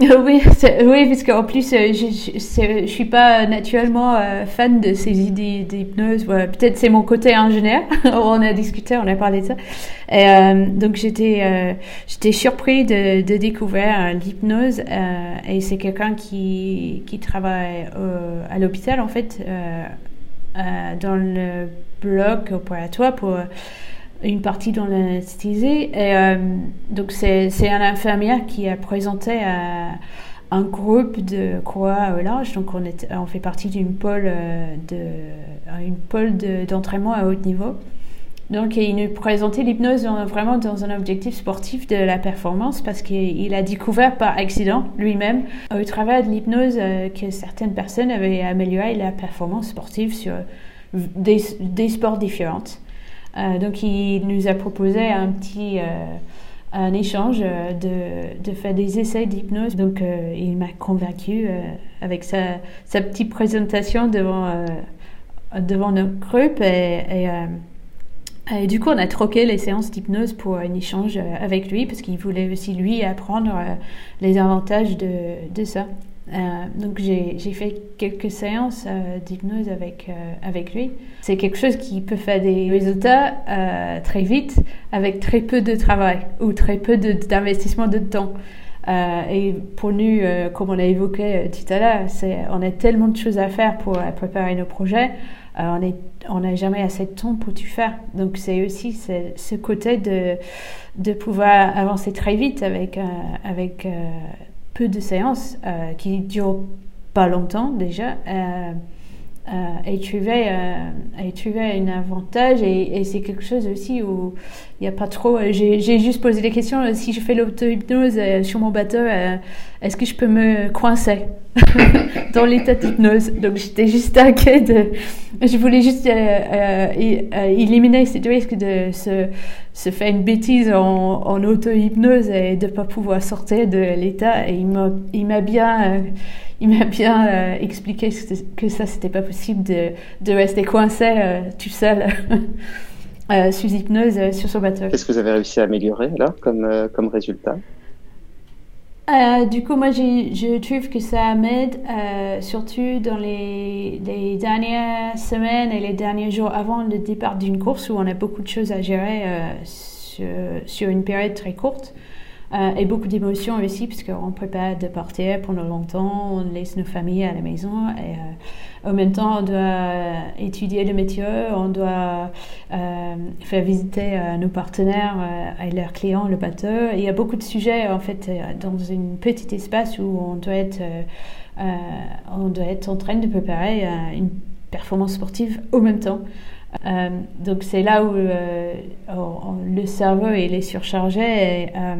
Oui, oui, parce qu'en plus, euh, je ne suis pas naturellement euh, fan de ces idées d'hypnose. Peut-être c'est mon côté ingénieur. (laughs) on a discuté, on a parlé de ça. Et, euh, donc j'étais j'étais surpris de, de découvrir l'hypnose. et c'est quelqu'un qui, qui travaille à l'hôpital, en fait, dans le bloc opératoire pour une partie dans l'anesthésie. Et euh, donc, c'est un infirmière qui a présenté à un groupe de croix au large. Donc, on, est, on fait partie d'une pôle euh, d'entraînement à haut niveau. Donc, il nous présentait l'hypnose vraiment dans un objectif sportif de la performance parce qu'il a découvert par accident lui-même, au travers de l'hypnose, euh, que certaines personnes avaient amélioré la performance sportive sur des, sports différents. Euh, donc il nous a proposé un petit euh, un échange euh, de, de, faire des essais d'hypnose. Donc il m'a convaincu avec sa, sa, petite présentation devant, devant notre groupe et, et, du coup, on a troqué les séances d'hypnose pour un échange avec lui parce qu'il voulait aussi lui apprendre les avantages de, de ça. Euh, donc j'ai fait quelques séances euh, d'hypnose avec, euh, avec lui. C'est quelque chose qui peut faire des résultats très vite avec très peu de travail ou très peu d'investissement de, temps. et pour nous, comme on a évoqué tout à l'heure, on a tellement de choses à faire pour préparer nos projets. on n'a jamais assez de temps pour tout faire. Donc c'est aussi ce côté de, de pouvoir avancer très vite avec, avec peu de séances euh, qui durent pas longtemps déjà. Euh, euh, et euh, un avantage et, c'est quelque chose aussi où il n'y a pas trop. J'ai juste posé des questions. Si je fais l'auto-hypnose sur mon bateau, est-ce que je peux me coincer (laughs) dans l'état d'hypnose? Donc j'étais juste inquiet de. Je voulais juste éliminer ce risque de se, se faire une bêtise en, en auto-hypnose et de ne pas pouvoir sortir de l'état. Et il m'a bien il m'a bien euh, expliqué que ça, c'était pas possible de, de rester coincé euh, tout seul (laughs) euh, sous hypnose sur son bateau. Qu'est-ce que vous avez réussi à améliorer là comme, comme résultat? Du coup, moi, je trouve que ça m'aide, surtout dans les, les, dernières semaines et les derniers jours avant le départ d'une course où on a beaucoup de choses à gérer sur, sur, une période très courte. Euh, et beaucoup d'émotions aussi, parce qu'on ne peut pas partir pendant longtemps, on laisse nos familles à la maison. Et euh, en même temps, on doit étudier le métier, on doit euh, faire visiter nos partenaires et leurs clients le bateau. il y a beaucoup de sujets, en fait, dans un petit espace où on doit être, on doit être en train de préparer une performance sportive au même temps. donc c'est là où le cerveau est surchargé euh,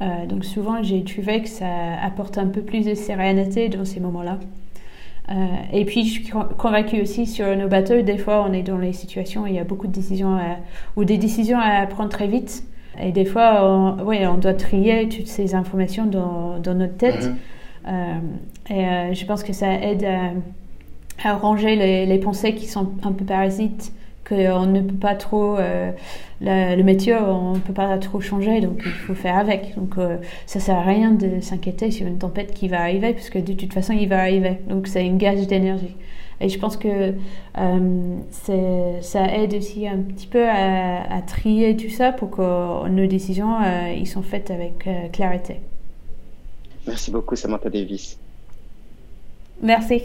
donc souvent, j'ai trouvé que ça apporte un peu plus de sérénité dans ces moments-là. Euh, et puis, je suis convaincue aussi sur nos bateaux, des fois, on est dans les situations où il y a beaucoup de décisions ou des décisions à prendre très vite. Et des fois, on, ouais, on doit trier toutes ces informations dans, dans notre tête. Mhm. Euh, et je pense que ça aide à, ranger les, les, pensées qui sont un peu parasites qu'on ne peut pas trop, euh, le métier, on ne peut pas trop changer, donc il faut faire avec. Donc ça euh, ça sert à rien de s'inquiéter sur une tempête qui va arriver, parce que de toute façon, il va arriver. Donc c'est une gage d'énergie. Et je pense que euh, ça aide aussi un petit peu à, trier tout ça pour que nos décisions ils sont faites avec clarté. Merci beaucoup, Samantha Davis. Merci.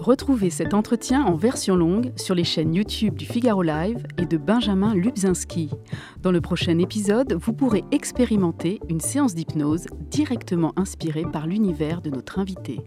Retrouvez cet entretien en version longue sur les chaînes YouTube du Figaro Live et de Benjamin Lubzinski. Dans le prochain épisode, vous pourrez expérimenter une séance d'hypnose directement inspirée par l'univers de notre invité.